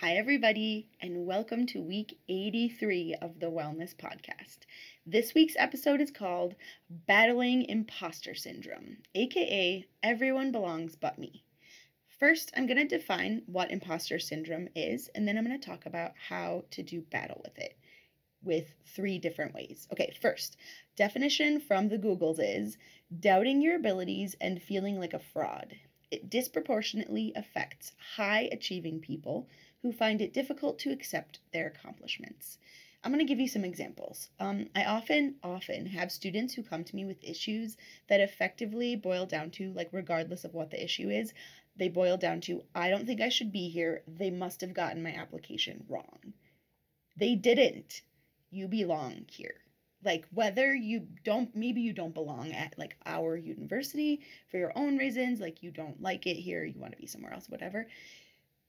Hi, everybody, and welcome to week 83 of the Wellness Podcast. This week's episode is called Battling Imposter Syndrome, aka Everyone Belongs But Me. First, I'm going to define what imposter syndrome is, and then I'm going to talk about how to do battle with it with three different ways. Okay, first, definition from the Googles is doubting your abilities and feeling like a fraud. It disproportionately affects high achieving people who find it difficult to accept their accomplishments. I'm going to give you some examples. Um, I often, often have students who come to me with issues that effectively boil down to, like, regardless of what the issue is, they boil down to, I don't think I should be here. They must have gotten my application wrong. They didn't. You belong here. Like, whether you don't, maybe you don't belong at like our university for your own reasons, like you don't like it here, you want to be somewhere else, whatever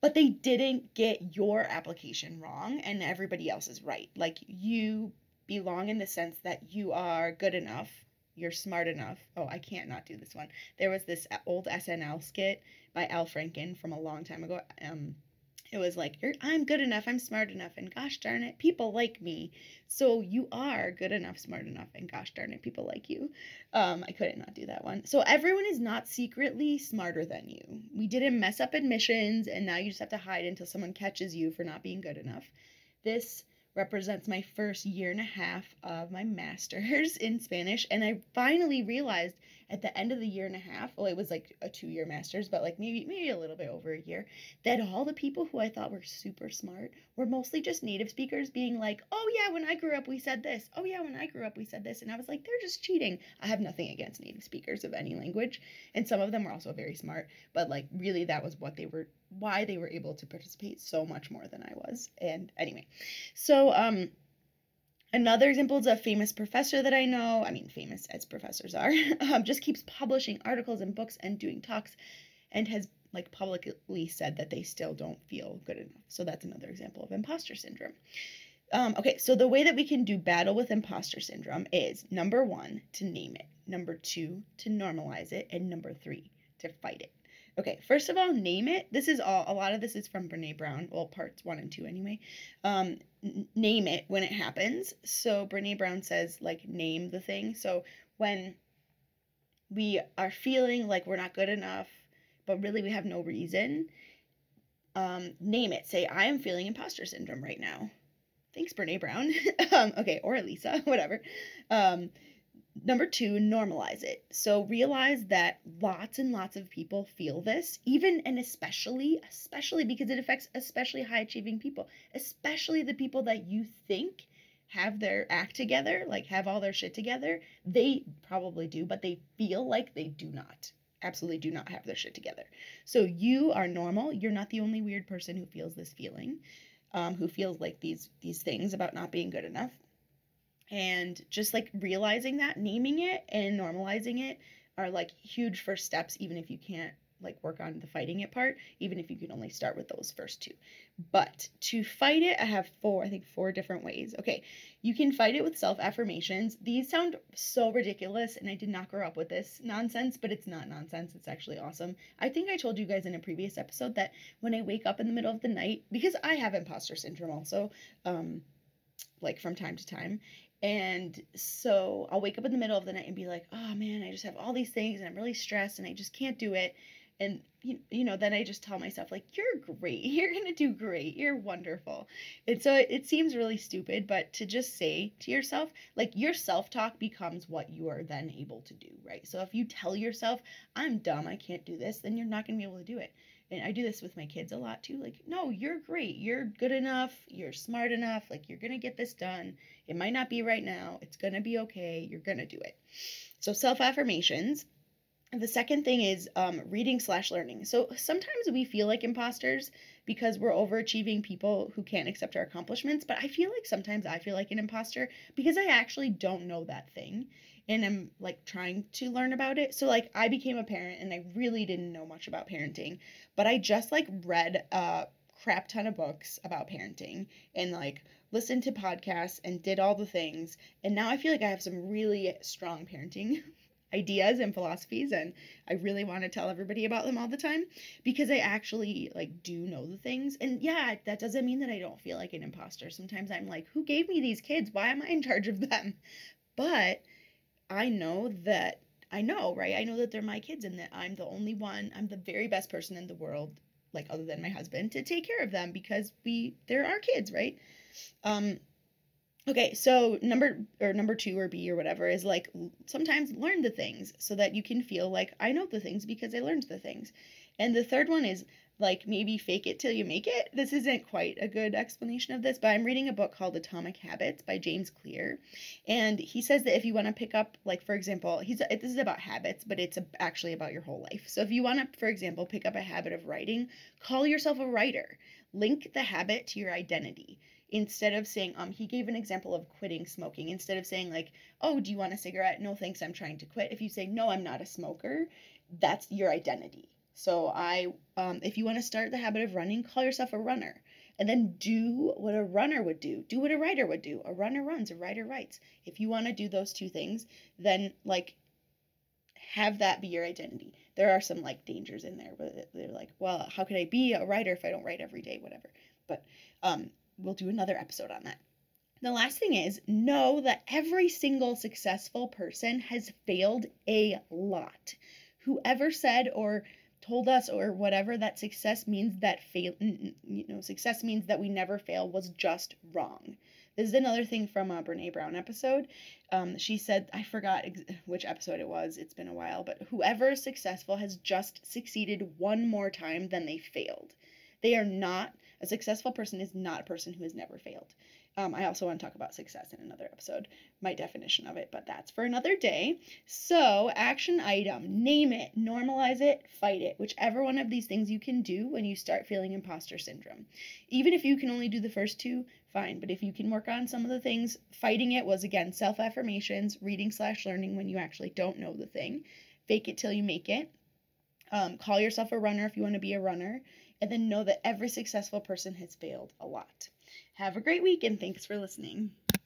but they didn't get your application wrong and everybody else is right. Like you belong in the sense that you are good enough, you're smart enough. Oh, I can't not do this one. There was this old SNL skit by Al Franken from a long time ago. Um, it was like i'm good enough i'm smart enough and gosh darn it people like me. So you are good enough smart enough and gosh darn it people like you. Um, i couldn't not do that one. So everyone is not secretly smarter than you. We didn't mess up admissions and now you just have to hide until someone catches you for not being good enough. This represents my first year and a half of my master's in Spanish. And I finally realized at the end of the year and a half, well, it was like a two year master's, but like maybe maybe a little bit over a year, that all the people who I thought were super smart were mostly just native speakers being like, oh yeah, when I grew up we said this. Oh yeah, when I grew up we said this. And I was like, they're just cheating. I have nothing against native speakers of any language. And some of them were also very smart, but like really that was what they were why they were able to participate so much more than I was. And anyway, so um Another example is a famous professor that I know, I mean, famous as professors are, um, just keeps publishing articles and books and doing talks and has like publicly said that they still don't feel good enough. So that's another example of imposter syndrome. Um, okay, so the way that we can do battle with imposter syndrome is number one, to name it, number two, to normalize it, and number three, to fight it. Okay, first of all, name it. This is all, a lot of this is from Brene Brown, well, parts one and two anyway. Um, n- name it when it happens. So Brene Brown says, like, name the thing. So when we are feeling like we're not good enough, but really we have no reason, um, name it. Say, I am feeling imposter syndrome right now. Thanks, Brene Brown. um, okay, or Elisa, whatever. Um, Number two, normalize it. So realize that lots and lots of people feel this, even and especially, especially because it affects especially high achieving people, especially the people that you think have their act together, like have all their shit together. They probably do, but they feel like they do not. Absolutely do not have their shit together. So you are normal. You're not the only weird person who feels this feeling, um, who feels like these these things about not being good enough and just like realizing that naming it and normalizing it are like huge first steps even if you can't like work on the fighting it part even if you can only start with those first two. But to fight it i have four i think four different ways. Okay you can fight it with self affirmations these sound so ridiculous and i did not grow up with this nonsense but it's not nonsense. It's actually awesome. I think i told you guys in a previous episode that when i wake up in the middle of the night because i have imposter syndrome also um like from time to time and so I'll wake up in the middle of the night and be like, oh man, I just have all these things and I'm really stressed and I just can't do it. And, you, you know, then I just tell myself, like, you're great. You're going to do great. You're wonderful. And so it, it seems really stupid, but to just say to yourself, like, your self talk becomes what you are then able to do, right? So if you tell yourself, I'm dumb, I can't do this, then you're not going to be able to do it and I do this with my kids a lot too. Like, no, you're great. You're good enough. You're smart enough. Like, you're going to get this done. It might not be right now. It's going to be okay. You're going to do it. So, self affirmations. The second thing is um, reading slash learning. So sometimes we feel like imposters because we're overachieving people who can't accept our accomplishments. But I feel like sometimes I feel like an imposter because I actually don't know that thing and I'm like trying to learn about it. So like I became a parent and I really didn't know much about parenting, but I just like read a crap ton of books about parenting and like listened to podcasts and did all the things. And now I feel like I have some really strong parenting ideas and philosophies and I really want to tell everybody about them all the time because I actually like do know the things. And yeah, that doesn't mean that I don't feel like an imposter. Sometimes I'm like, who gave me these kids? Why am I in charge of them? But I know that I know, right? I know that they're my kids and that I'm the only one, I'm the very best person in the world, like other than my husband, to take care of them because we they're our kids, right? Um okay, so number or number 2 or B or whatever is like sometimes learn the things so that you can feel like I know the things because I learned the things. And the third one is like maybe fake it till you make it. This isn't quite a good explanation of this, but I'm reading a book called Atomic Habits by James Clear. And he says that if you want to pick up, like, for example, he's this is about habits, but it's actually about your whole life. So if you want to, for example, pick up a habit of writing, call yourself a writer. Link the habit to your identity instead of saying um he gave an example of quitting smoking instead of saying like oh do you want a cigarette no thanks i'm trying to quit if you say no i'm not a smoker that's your identity so I, um, if you want to start the habit of running, call yourself a runner, and then do what a runner would do. Do what a writer would do. A runner runs, a writer writes. If you want to do those two things, then like have that be your identity. There are some like dangers in there where they're like, well, how can I be a writer if I don't write every day, whatever. But um, we'll do another episode on that. The last thing is know that every single successful person has failed a lot. Whoever said or told us or whatever that success means that fail you know success means that we never fail was just wrong this is another thing from a brene brown episode um, she said i forgot ex- which episode it was it's been a while but whoever is successful has just succeeded one more time than they failed they are not a successful person is not a person who has never failed um, I also want to talk about success in another episode, my definition of it, but that's for another day. So, action item name it, normalize it, fight it, whichever one of these things you can do when you start feeling imposter syndrome. Even if you can only do the first two, fine, but if you can work on some of the things, fighting it was again self affirmations, reading slash learning when you actually don't know the thing, fake it till you make it. Um, call yourself a runner if you want to be a runner, and then know that every successful person has failed a lot. Have a great week and thanks for listening.